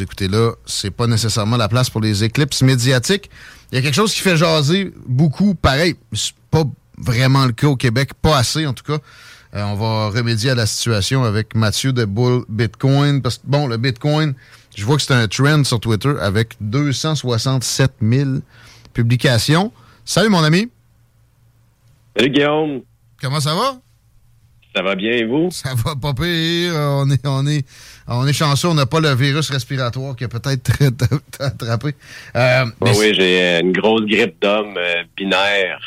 Écoutez, là, c'est pas nécessairement la place pour les éclipses médiatiques. Il y a quelque chose qui fait jaser beaucoup. Pareil, c'est pas vraiment le cas au Québec. Pas assez, en tout cas. Euh, on va remédier à la situation avec Mathieu de Bull Bitcoin. Parce que, bon, le Bitcoin, je vois que c'est un trend sur Twitter avec 267 000 publications. Salut, mon ami. Salut, Guillaume. Comment ça va? Ça va bien, et vous? Ça va pas pire. On est, on est, on est chanceux. On n'a pas le virus respiratoire qui a peut-être attrapé. Euh, oui, oui j'ai une grosse grippe d'homme euh, binaire.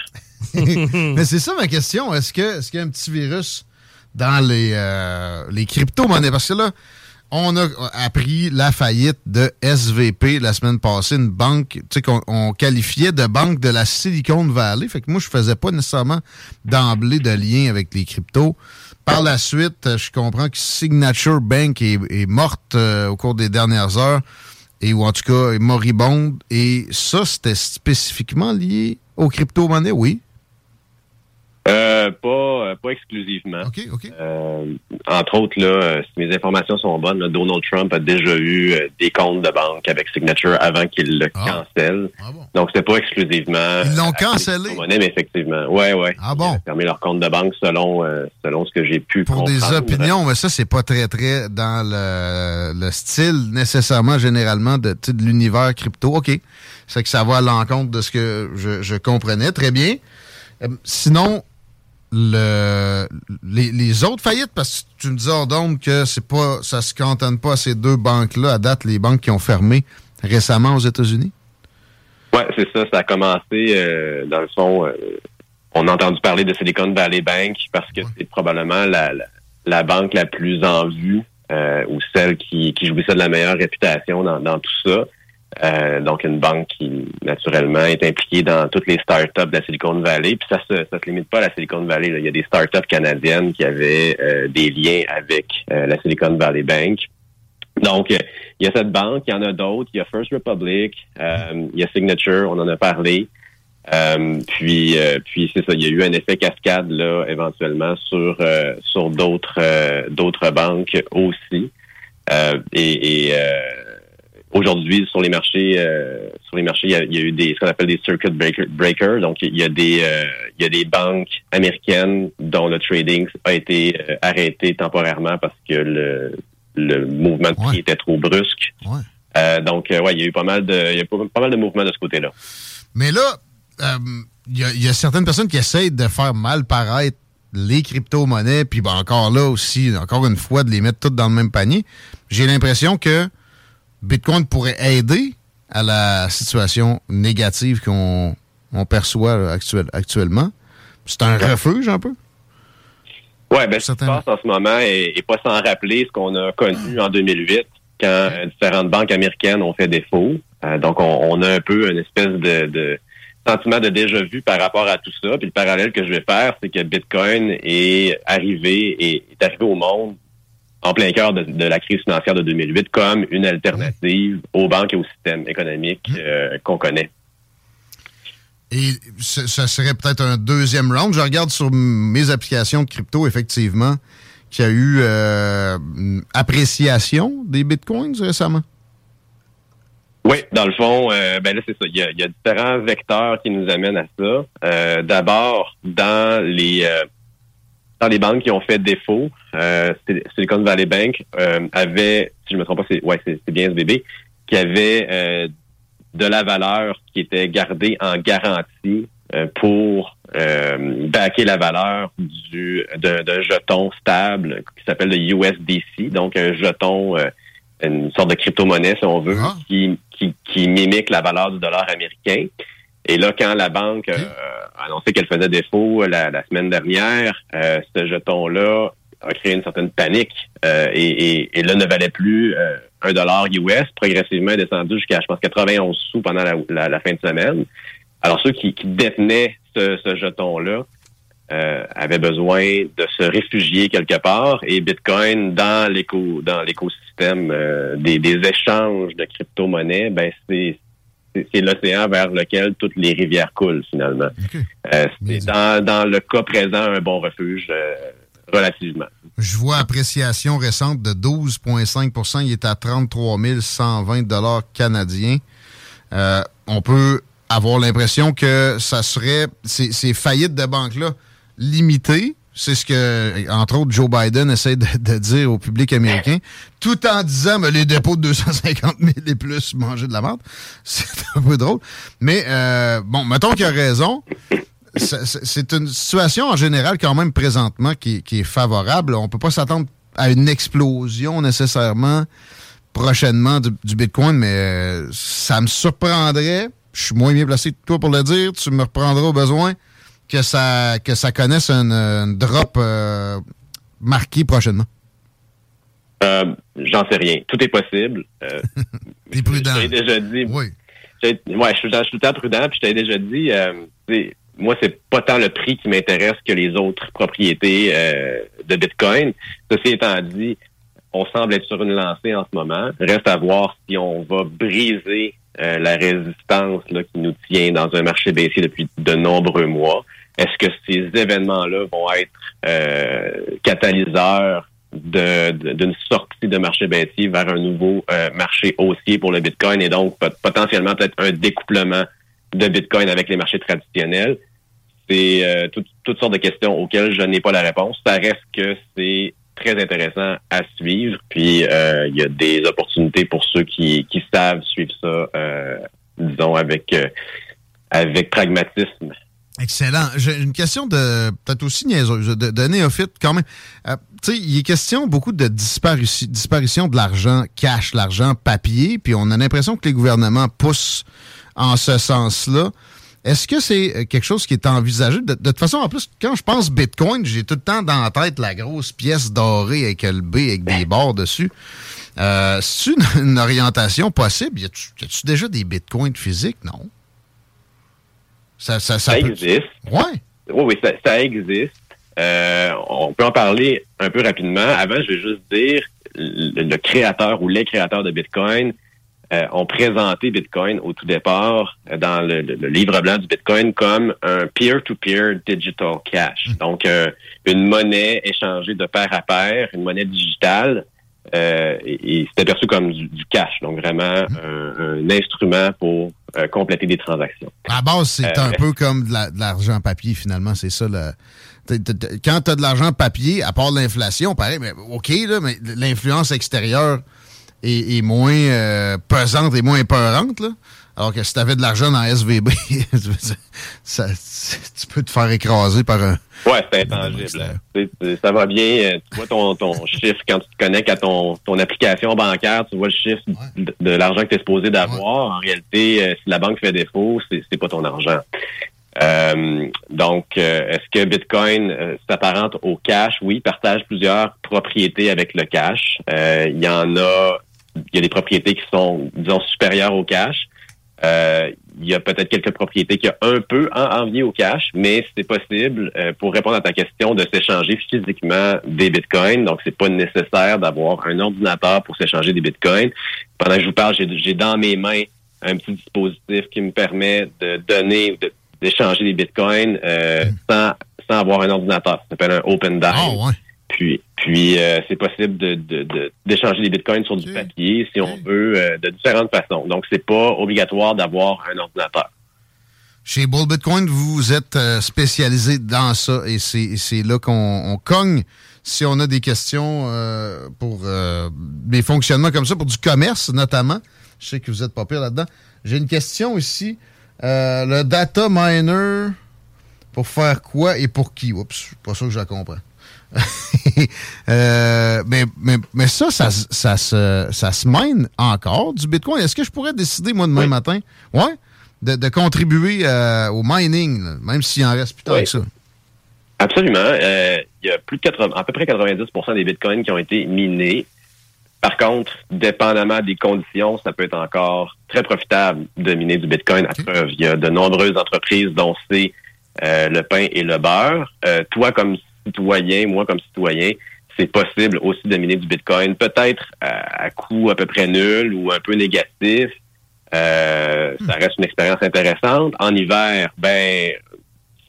mais c'est ça ma question. Est-ce que est-ce qu'il y a un petit virus dans les, euh, les crypto-monnaies? Parce que là, on a appris la faillite de SVP la semaine passée, une banque qu'on qualifiait de banque de la Silicon Valley. Fait que moi, je faisais pas nécessairement d'emblée de lien avec les cryptos. Par la suite, je comprends que Signature Bank est, morte euh, au cours des dernières heures, et ou en tout cas est moribonde. Et ça, c'était spécifiquement lié aux crypto-monnaies, oui. Euh, pas, euh, pas exclusivement. Euh, entre autres, là, euh, si mes informations sont bonnes, Donald Trump a déjà eu des comptes de banque avec Signature avant qu'il le ah. cancelle. Ah bon. Donc, c'est pas exclusivement. Ils l'ont cancellé. Monnaie, mais effectivement. Ouais, ouais. Ah bon. Ils ont fermé leur compte de banque selon, selon ce que j'ai pu Pour des opinions, mais ça, c'est pas très, très dans le, le style nécessairement, généralement, de, de l'univers crypto. OK. C'est que ça va à l'encontre de ce que je, je comprenais. Très bien. sinon, le, les, autres faillites, parce que tu me disais, donc que c'est pas, ça se cantonne pas à ces deux banques-là, à date, les banques qui ont fermé récemment aux États-Unis? Oui, c'est ça. Ça a commencé, euh, dans le fond, euh, on a entendu parler de Silicon Valley Bank parce que c'est probablement la, la, banque la plus en vue euh, ou celle qui, qui jouissait de la meilleure réputation dans, dans tout ça. Euh, donc, une banque qui, naturellement, est impliquée dans toutes les startups de la Silicon Valley. Puis ça se, ça se limite pas à la Silicon Valley. Il y a des startups canadiennes qui avaient euh, des liens avec euh, la Silicon Valley Bank. Donc, il y a cette banque, il y en a d'autres. Il y a First Republic, il y a Signature, on en a parlé. puis, puis c'est ça. Il y a eu un effet cascade là, éventuellement sur sur d'autres d'autres banques aussi. et, et Aujourd'hui, sur les marchés, euh, sur les marchés, il y, a, eu des ce qu'on appelle des circuit breakers. Donc, il y a des euh, il y a des banques américaines dont le trading a été euh, arrêté temporairement parce que le, le mouvement de prix était trop brusque. donc, ouais, il y a eu pas mal de il y a pas, mal de mouvements de ce côté-là. Mais là, il y, a, y, a certaines personnes qui essayent de faire mal paraître les crypto-monnaies, puis ben, encore là aussi, encore une fois, de les mettre toutes dans le même panier. J'ai l'impression que Bitcoin pourrait aider à la situation négative qu'on perçoit actuellement. C'est un refuge un peu? Oui, ben, ce qui se passe en ce moment et, pas sans rappeler ce qu'on a connu en 2008 quand différentes banques américaines ont fait défaut. Euh, donc, on, a un peu une espèce de, sentiment de déjà-vu par rapport à tout ça. Puis le parallèle que je vais faire, c'est que Bitcoin est arrivé et est arrivé au monde en plein cœur de, la crise financière de 2008 comme une alternative aux banques et au système économique mmh. euh, qu'on connaît. Et ça serait peut-être un deuxième round. Je regarde sur mes applications de crypto, effectivement, qu'il y a eu euh, une appréciation des bitcoins récemment. Oui, dans le fond, euh, ben là c'est ça. Il y, a, différents vecteurs qui nous amènent à ça. D'abord, dans les dans les banques qui ont fait défaut, euh, Silicon Valley Bank euh, avait, si je me trompe pas, c'est ouais, c'est bien SBB, qui avait euh, de la valeur qui était gardée en garantie euh, pour euh, backer la valeur du d'un jeton stable qui s'appelle le USDC, donc un jeton, euh, une sorte de crypto-monnaie, si on veut, ah. qui, qui, qui, mimique la valeur du dollar américain. Et là, quand la banque a annoncé qu'elle faisait défaut la, la semaine dernière, ce jeton-là a créé une certaine panique et, et, et, là ne valait plus un dollar US, progressivement descendu jusqu'à, je pense, 91 sous pendant la, la, fin de semaine. Alors, ceux qui, qui détenaient ce, ce jeton-là euh, avaient besoin de se réfugier quelque part et Bitcoin dans l'éco dans l'écosystème euh, des, des, échanges de crypto-monnaies, ben c'est c'est l'océan vers lequel toutes les rivières coulent finalement. Euh, c'est dans, dans le cas présent un bon refuge euh, relativement. Je vois appréciation récente de 12,5% Il est à 33 120 canadiens. Euh, on peut avoir l'impression que ça serait ces, ces faillites de banques-là limitées. C'est ce que, entre autres, Joe Biden essaie de, dire au public américain, tout en disant mais les dépôts de 250 000 et plus manger de la vente. C'est un peu drôle. Mais euh, bon, mettons qu'il a raison c'est une situation en général quand même présentement qui, est favorable. On peut pas s'attendre à une explosion nécessairement prochainement du, Bitcoin, mais euh, ça me surprendrait. Je suis moins bien placé que toi pour le dire. Tu me reprendras au besoin que ça que ça connaisse un, drop euh, marqué prochainement? Euh, j'en sais rien. Tout est possible. T'es prudent. Je déjà dit. Oui. Ouais, je suis, tout le temps prudent. Puis je t'avais déjà dit, moi, c'est pas tant le prix qui m'intéresse que les autres propriétés euh, de Bitcoin. Ceci étant dit, on semble être sur une lancée en ce moment. Reste à voir si on va briser euh, la résistance là, qui nous tient dans un marché baissier depuis de nombreux mois. Est-ce que ces événements-là vont être euh, catalyseurs d'une sortie de marché baissier vers un nouveau marché haussier pour le Bitcoin et donc potentiellement peut-être un découplement de Bitcoin avec les marchés traditionnels? C'est euh, toutes sortes de questions auxquelles je n'ai pas la réponse. Ça reste que c'est très intéressant à suivre. Puis euh, il y a des opportunités pour ceux qui, qui savent suivre ça, euh, disons, avec, avec pragmatisme. Excellent. J'ai une question de peut-être aussi niaiseuse, de, de néophyte quand même. tu sais, il est question beaucoup de disparition, disparition de l'argent cash, l'argent papier, puis on a l'impression que les gouvernements poussent en ce sens-là. Est-ce que c'est euh, quelque chose qui est envisagé? De, toute façon, en plus, quand je pense Bitcoin, j'ai tout le temps dans la tête la grosse pièce dorée avec le B avec des bords dessus. Euh, C'est une, une, orientation possible? Y a-tu déjà des bitcoins physiques? Non. Ça, ça, ça, existe. Ouais. Oui, oui, ça, ça existe. Euh, on peut en parler un peu rapidement. Avant, je vais juste dire le créateur ou les créateurs de Bitcoin euh, ont présenté Bitcoin au tout départ euh, dans le, livre blanc du Bitcoin comme un peer-to-peer digital cash. Hmm. Donc, euh, une monnaie échangée de pair à pair, une monnaie digitale. et, c'était perçu comme du, cash, donc vraiment hmm. un, instrument pour compléter des transactions. À base, c'est un peu comme de l'argent papier, finalement, c'est ça. Le, quand tu as de l'argent papier, à part l'inflation, pareil, mais OK, là, mais l'influence extérieure est, moins euh, pesante et moins peurante. Là. Alors que si tu avais de l'argent dans SVB, ça, tu peux te faire écraser par un. Ouais, c'est intangible. Ça va bien. Euh, tu vois ton, ton chiffre quand tu te connectes à ton, ton application bancaire, tu vois le chiffre de, l'argent que tu es supposé d'avoir. En réalité, euh, si la banque fait défaut, c'est pas ton argent. Euh, donc, est-ce que Bitcoin s'apparente au cash? Oui, partage plusieurs propriétés avec le cash. Il y en a il y a des propriétés qui sont, disons, supérieures au cash. Euh, il y a peut-être quelques propriétés qui ont un peu envie au cash, mais c'est possible, euh, pour répondre à ta question, de s'échanger physiquement des bitcoins. Donc, c'est pas nécessaire d'avoir un ordinateur pour s'échanger des bitcoins. Pendant que je vous parle, j'ai dans mes mains un petit dispositif qui me permet de donner, d'échanger des bitcoins euh, hmm. sans, sans avoir un ordinateur. Ça s'appelle un Open Dime. Oh, ouais. Puis, puis euh, c'est possible de, d'échanger des bitcoins sur du papier si on veut, euh, de différentes façons. Donc, c'est pas obligatoire d'avoir un ordinateur. Chez Bull Bitcoin, vous êtes spécialisé dans ça et c'est là qu'on cogne si on a des questions pour des fonctionnements comme ça, pour du commerce notamment. Je sais que vous êtes pas pire là-dedans. J'ai une question ici. le data miner, pour faire quoi et pour qui? Oups, je suis pas sûr que je la comprends. Euh, mais, mais, mais, ça, ça, ça, se, ça se mine encore du Bitcoin. Est-ce que je pourrais décider, moi, demain matin, ouais, de, contribuer euh, au mining, même s'il en reste plus tard que ça? Absolument. Euh, il y a plus de 80, à peu près 90% des bitcoins qui ont été minés. Par contre, dépendamment des conditions, ça peut être encore très profitable de miner du bitcoin. À preuve, il y a de nombreuses entreprises dont c'est le pain et le beurre. toi, comme citoyen, moi comme citoyen, c'est possible aussi de miner du Bitcoin, peut-être à, coût à peu près nul ou un peu négatif. Euh, ça reste une expérience intéressante. En hiver, ben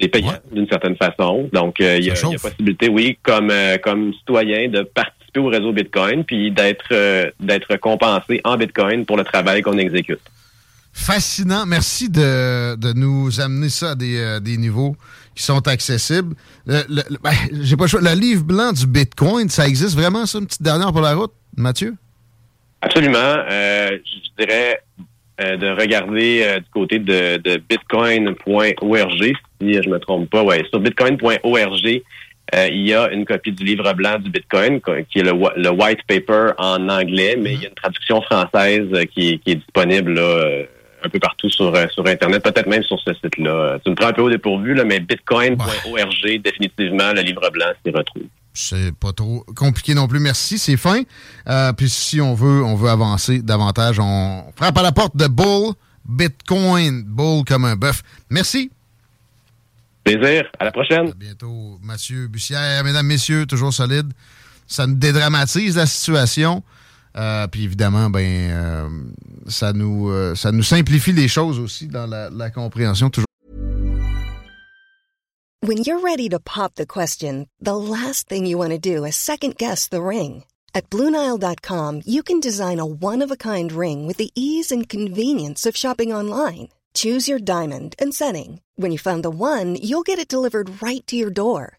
c'est payant d'une certaine façon. Donc, euh, il y, a possibilité, oui, comme euh, comme citoyen, de participer au réseau Bitcoin, puis d'être d'être compensé en Bitcoin pour le travail qu'on exécute. Fascinant. Merci de, de nous amener ça à des, des niveaux qui sont accessibles. Le, ben, j'ai pas le choix. Le livre blanc du Bitcoin, ça existe vraiment, ça, une petite dernière pour la route, Mathieu? Absolument. Euh, je dirais euh, de regarder euh, du côté de, bitcoin.org, si je me trompe pas. Ouais, sur bitcoin.org, il y a une copie du livre blanc du Bitcoin, qui est le, le white paper en anglais, mais il y a une traduction française qui, qui est disponible là, un peu partout sur, euh, sur Internet, peut-être même sur ce site-là. Tu me prends un peu au dépourvu, là, mais bitcoin.org, définitivement, le livre blanc s'y retrouve. C'est pas trop compliqué non plus, merci, c'est fin. Euh, puis si on veut, on veut avancer davantage, on frappe à la porte de Bull Bitcoin, Bull comme un bœuf. Merci. Plaisir, à la prochaine. À bientôt, Mathieu Bussière, mesdames, messieurs, toujours solide. Ça nous dédramatise la situation. Euh, puis évidemment, ben, euh, ça, nous, euh, ça nous simplifie les choses aussi dans la, la compréhension. Toujours. When you're ready to pop the question, the last thing you want to do is second guess the ring. At BlueNile.com, you can design a one-of-a-kind ring with the ease and convenience of shopping online. Choose your diamond and setting. When you find the one, you'll get it delivered right to your door.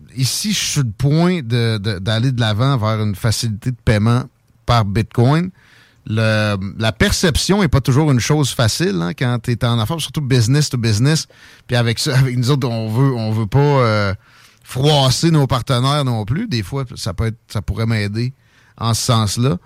ici, je suis sur le point d'aller de, l'avant vers une facilité de paiement par Bitcoin. la perception n'est pas toujours une chose facile hein, quand tu es en affaires, surtout business to business. Puis avec ça, avec nous autres, on veut, on veut pas euh, froisser nos partenaires non plus. Des fois, ça peut être, ça pourrait m'aider en ce sens-là.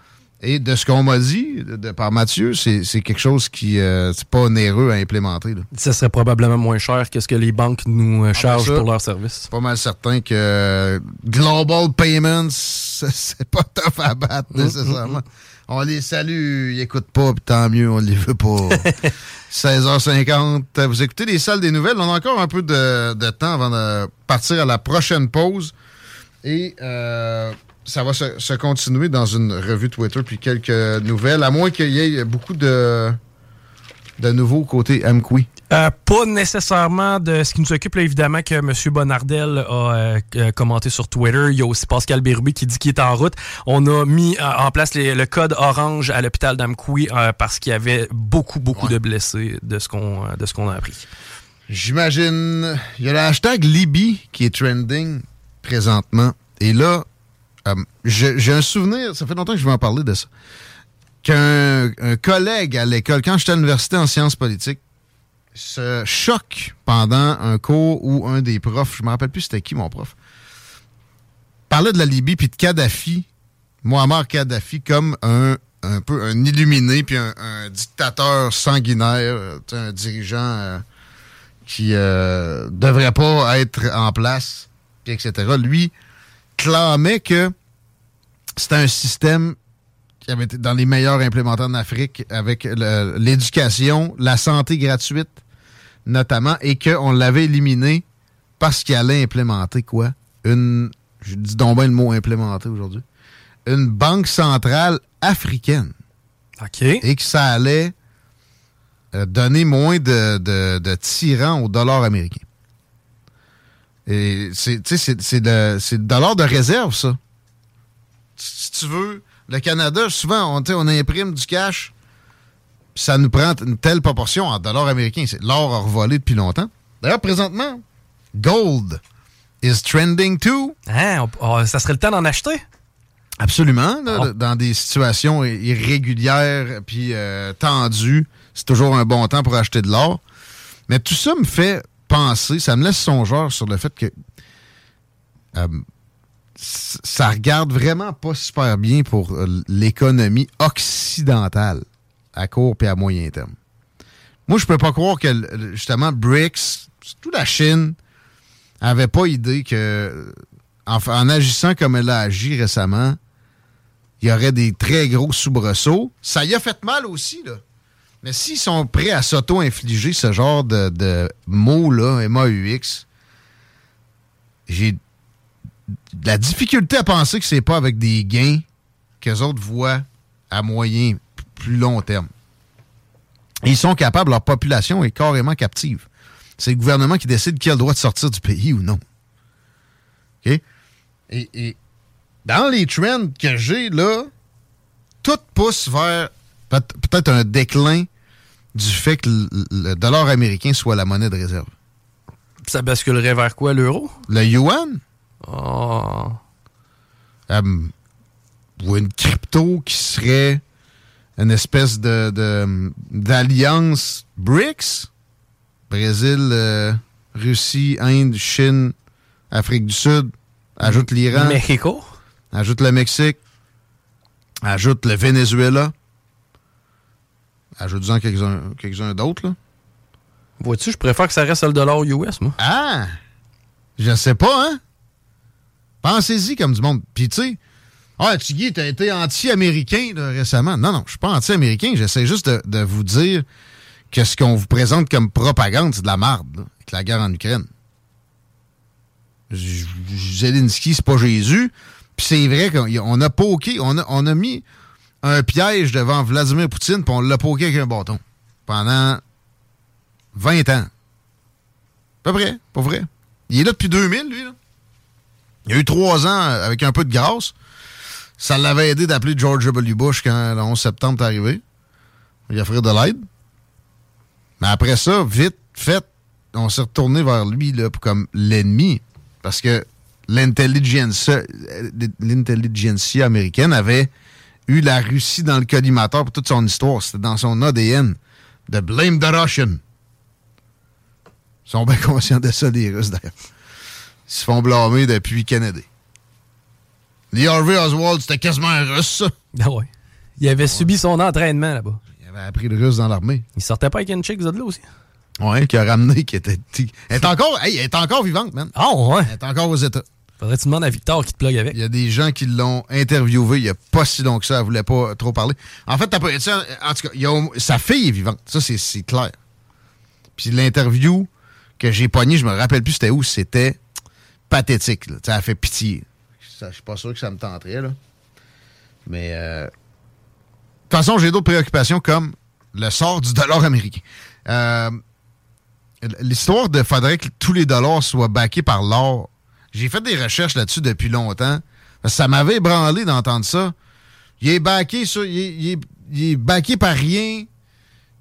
Et de ce qu'on m'a dit de, par Mathieu, c'est quelque chose qui euh, c'est pas onéreux à implémenter. Là. Ça serait probablement moins cher que ce que les banques nous euh, ah, ben chargent pour leurs services. Pas mal certain que Global Payments, c'est pas tough à battre mm, mm, nécessairement. Mm. On les salue, ils écoutent pas, puis tant mieux, on les veut pas. 16h50, vous écoutez les salles des nouvelles. On a encore un peu de, de temps avant de partir à la prochaine pause. Et euh, ça va se, continuer dans une revue Twitter puis quelques nouvelles, à moins qu'il y ait beaucoup de, de nouveaux côté MQI. Euh, pas nécessairement de ce qui nous occupe, là, évidemment, que M. Bonardel a euh, commenté sur Twitter. Il y a aussi Pascal Bérubé qui dit qu'il est en route. On a mis euh, en place le code orange à l'hôpital d'Amkoui parce qu'il y avait beaucoup, beaucoup de blessés de ce qu'on de ce qu'on a appris. J'imagine. Il y a le hashtag Libye qui est trending présentement. Et là, euh, j'ai un souvenir, ça fait longtemps que je vais en parler de ça, qu'un collègue à l'école, quand j'étais à l'université en sciences politiques, se choque pendant un cours où un des profs, je me rappelle plus c'était qui mon prof, parlait de la Libye puis de Kadhafi, Muammar Kadhafi, comme un un peu un illuminé puis un, dictateur sanguinaire, un dirigeant euh, qui euh, devrait pas être en place, puis etc. Lui clamait que c'était un système qui avait été dans les meilleurs implémentés en Afrique avec l'éducation, la santé gratuite notamment, et qu'on l'avait éliminé parce qu'il allait implémenter quoi? Une, je dis donc bien le mot implémenter aujourd'hui, une banque centrale africaine. OK. Et que ça allait euh, donner moins de, de, tyrans au dollar américain. Et c'est le, le dollar de réserve, ça. Si tu veux, le Canada, souvent, on, on imprime du cash, ça nous prend une telle proportion en dollars américains. L'or a revolé depuis longtemps. D'ailleurs, présentement, gold is trending too. Hein, oh, ça serait le temps d'en acheter? Absolument. Ah. Dans des situations irrégulières puis euh, tendues, c'est toujours un bon temps pour acheter de l'or. Mais tout ça me fait penser, ça me laisse songeur sur le fait que euh, ça regarde vraiment pas super bien pour euh, l'économie occidentale à court et à moyen terme. Moi, je peux pas croire que, justement, BRICS, toute la Chine, avait pas idée que, en, agissant comme elle a agi récemment, il y aurait des très gros soubresauts. Ça y a fait mal aussi, là. Mais s'ils sont prêts à s'auto-infliger ce genre de, de mots-là, M-A-U-X, j'ai de la difficulté à penser que c'est pas avec des gains qu'eux autres voient à moyen, plus long terme. ils sont capables, leur population est carrément captive. C'est le gouvernement qui décide qui a le droit de sortir du pays ou non. OK? Et, dans les trends que j'ai là, tout pousse vers peut-être un déclin du fait que le, dollar américain soit la monnaie de réserve. Ça basculerait vers quoi, l'euro? Le yuan? Oh. ou une crypto qui serait une espèce de d'alliance BRICS? Brésil, euh, Russie, Inde, Chine, Afrique du Sud. Ajoute l'Iran. Mexico? Ajoute le Mexique. Ajoute le Venezuela. Ajoute-en quelques-uns d'autres, là. Vois-tu, je préfère que ça reste le dollar US, moi. Ah! Je sais pas, hein? Pensez-y comme du monde. Puis, tu sais, ah, Tiggy, t'as été anti-américain récemment. Non, non, je suis pas anti-américain. J'essaie juste de, vous dire que ce qu'on vous présente comme propagande, c'est de la merde, avec la guerre en Ukraine. Zelensky, c'est pas Jésus. Puis c'est vrai qu'on a poké, on a, on a mis un piège devant Vladimir Poutine, puis on l'a poké avec un bâton. Pendant 20 ans. Pas vrai, pas vrai. Il est là depuis 2000, lui. Là. Il a eu trois ans avec un peu de grâce. Ça l'avait aidé d'appeler George W. Bush quand le 11 septembre est arrivé. Il a offert de l'aide. Mais après ça, vite fait, on s'est retourné vers lui comme l'ennemi. Parce que l'intelligentsia américaine avait eu la Russie dans le collimateur pour toute son histoire. C'était dans son ADN de blame the Russian. Ils sont bien conscients de ça, les Russes, d'ailleurs. Ils se font blâmer depuis Kennedy. Lee Harvey Oswald, c'était quasiment un russe, ça. Ah ouais. Il avait subi son entraînement là-bas. Il avait appris le russe dans l'armée. Il sortait pas avec une chick, là aussi? Ouais, qui a ramené, qui était. Elle est encore, elle est encore vivante, man. Ah ouais. Elle est encore aux États. Faudrait que tu demandes à Victor qui te plug avec. Il y a des gens qui l'ont interviewé il n'y a pas si long que ça. Elle voulait pas trop parler. En fait, t'as pas. En tout cas, sa fille est vivante. Ça, c'est clair. Puis l'interview que j'ai pogné, je me rappelle plus c'était où. C'était pathétique. Ça a fait pitié. Je suis pas sûr que ça me tenterait. Là. Mais. Euh... De toute façon, j'ai d'autres préoccupations comme le sort du dollar américain. Euh, l'histoire de faudrait que tous les dollars soient backés par l'or j'ai fait des recherches là-dessus depuis longtemps. Ça m'avait ébranlé d'entendre ça. Il est sur, il est, par rien.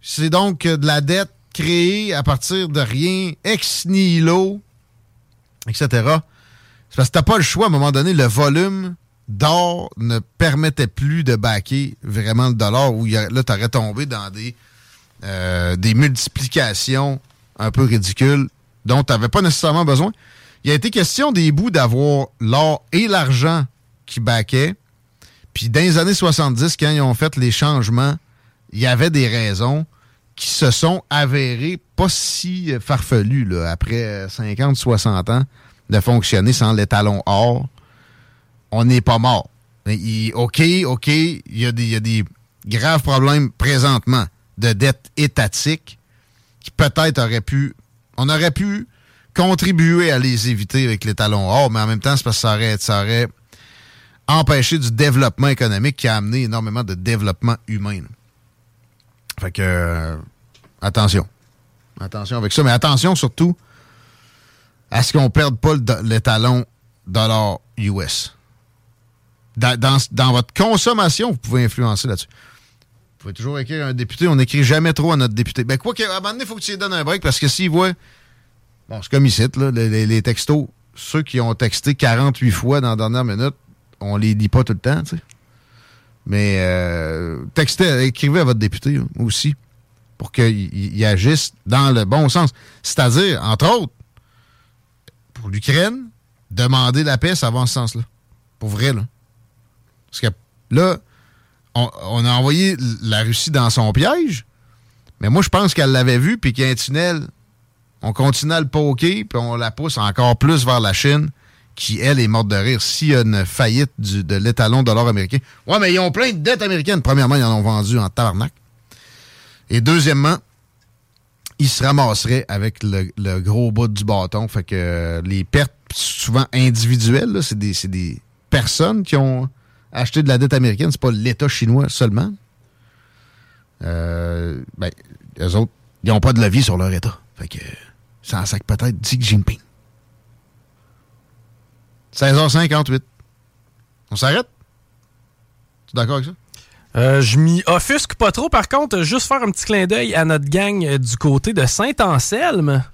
C'est donc de la dette créée à partir de rien, ex nihilo, etc. C'est parce que t'as pas le choix. À un moment donné, le volume d'or ne permettait plus de backer vraiment le dollar où là, t'aurais tombé dans des, euh, des multiplications un peu ridicules dont tu n'avais pas nécessairement besoin. Il a été question des bouts d'avoir l'or et l'argent qui baquaient, Puis dans les années 70, quand ils ont fait les changements, il y avait des raisons qui se sont avérées pas si farfelues après 50, 60 ans de fonctionner sans l'étalon or. On n'est pas mort. OK, OK, il y, a des, il y a des graves problèmes présentement de dette étatique qui peut-être auraient pu. On aurait pu contribuer à les éviter avec l'étalon or, mais en même temps, c'est parce que ça aurait, ça empêché du développement économique qui a amené énormément de développement humain. Fait que, euh, attention. Attention avec ça. Mais attention surtout à ce qu'on ne perde pas l'étalon dollar US. Dans, votre consommation, vous pouvez influencer là-dessus. Vous pouvez toujours écrire un député. On n'écrit jamais trop à notre député. Ben, quoi qu'à un moment donné, il faut que tu lui donnes un break parce que s'il voit. Bon, c'est comme ici, là, les, textos. Ceux qui ont texté 48 fois dans la dernière minute, on les lit pas tout le temps, tu sais. Mais euh, textez, écrivez à votre député hein, aussi pour qu'il agisse dans le bon sens. C'est-à-dire, entre autres, pour l'Ukraine, demander la paix, ça va en ce sens-là. Pour vrai, là. Parce que là, on, a envoyé la Russie dans son piège, mais moi, je pense qu'elle l'avait vu, puis qu'il y a un tunnel. On continue à le poker, puis on la pousse encore plus vers la Chine qui, elle, est morte de rire s'il y a une faillite de l'étalon de l'or américain. Ouais, mais ils ont plein de dettes américaines. Premièrement, ils en ont vendu en tabarnak. Et deuxièmement, ils se ramasseraient avec le, gros bout du bâton. Fait que euh, les pertes, souvent individuelles, c'est des, des, personnes qui ont acheté de la dette américaine. C'est pas l'État chinois seulement. Euh, ben, eux autres, ils n'ont pas de levier sur leur État. Fait que ça sac peut-être Xi Jinping. 16h58. On s'arrête? Tu es d'accord avec ça? Euh, je m'y offusque pas trop. Par contre, juste faire un petit clin d'œil à notre gang euh, du côté de Saint-Anselme.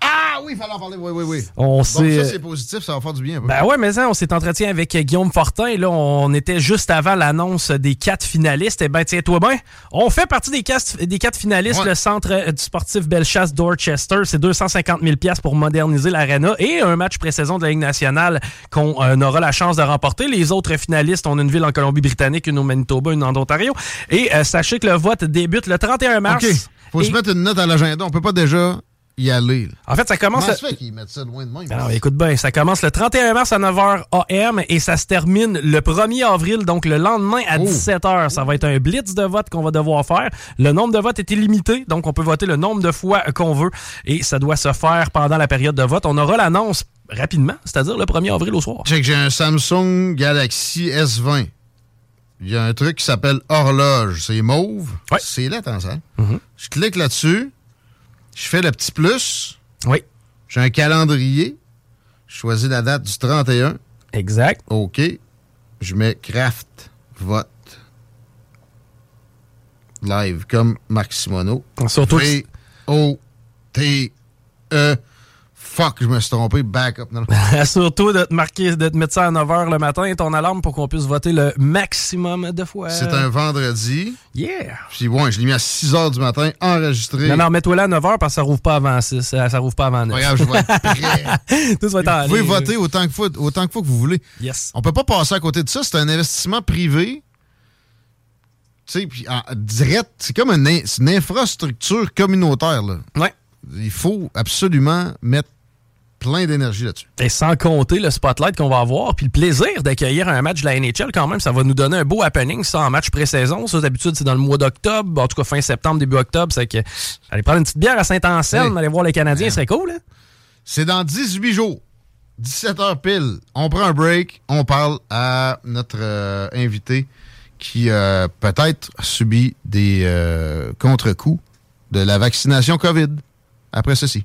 Ah oui, il fallait en parler. Oui, oui, oui. On ça, c'est positif, ça va faire du bien. Un Ben ouais, mais ça, on s'est entretenu avec Guillaume Fortin. là, on était juste avant l'annonce des quatre finalistes. Eh ben, tiens-toi bien. On fait partie des quatre, des quatre finalistes. Le centre euh, du sportif Bellechasse Dorchester, c'est 250 000 pour moderniser l'arena et un match pré-saison de la Ligue nationale qu'on euh, aura la chance de remporter. Les autres finalistes, on a une ville en Colombie-Britannique, une au Manitoba, une en Ontario. Et euh, sachez que le vote débute le 31 mars. OK. Faut se mettre une note à l'agenda. On peut pas déjà y aller. En fait, ça commence. Comment ça fait qu'ils mettent ça loin de moi? Ben écoute bien, ça commence le 31 mars à 9h AM et ça se termine le 1er avril, donc le lendemain à 17h. Ça va être un blitz de vote qu'on va devoir faire. Le nombre de votes est illimité, donc on peut voter le nombre de fois qu'on veut et ça doit se faire pendant la période de vote. On aura l'annonce rapidement, c'est-à-dire le 1er avril au soir. J'ai un Samsung Galaxy S20. Il y a un truc qui s'appelle horloge. C'est mauve. C'est là, ça. Mm-hmm. Je clique là-dessus. Je fais le petit plus. Oui. J'ai un calendrier. Je choisis la date du 31. Exact. OK. Je mets craft vote live comme Marc Simoneau. Surtout. V-O-T-E fuck, je me suis trompé, backup. Surtout de te marquer, de te mettre ça à 9h le matin, ton alarme pour qu'on puisse voter le maximum de fois. C'est un vendredi. Yeah. Puis bon, je l'ai mis à 6h du matin, enregistré. Non, non, mets-toi là à 9h parce que ça rouvre pas avant 6, ça, ça rouvre pas avant 9. Regarde, je vais être prêt. Tout va être Vous pouvez voter autant que, faut, autant que faut que vous voulez. Yes. On peut pas passer à côté de ça, c'est un investissement privé. Tu sais, puis direct, c'est comme une, une infrastructure communautaire. Là. Ouais. Il faut absolument mettre plein d'énergie là-dessus. Et sans compter le spotlight qu'on va avoir, puis le plaisir d'accueillir un match de la NHL quand même, ça va nous donner un beau happening, ça, en match pré-saison. Ça, d'habitude, c'est dans le mois d'octobre, en tout cas fin septembre, début octobre. C'est que aller prendre une petite bière à Saint-Anselme, aller voir les Canadiens, c'est cool. Hein? C'est dans 18 jours. 17 heures pile. On prend un break, on parle à notre euh, invité qui euh, peut-être subit des euh, contre-coups de la vaccination COVID. Après ceci.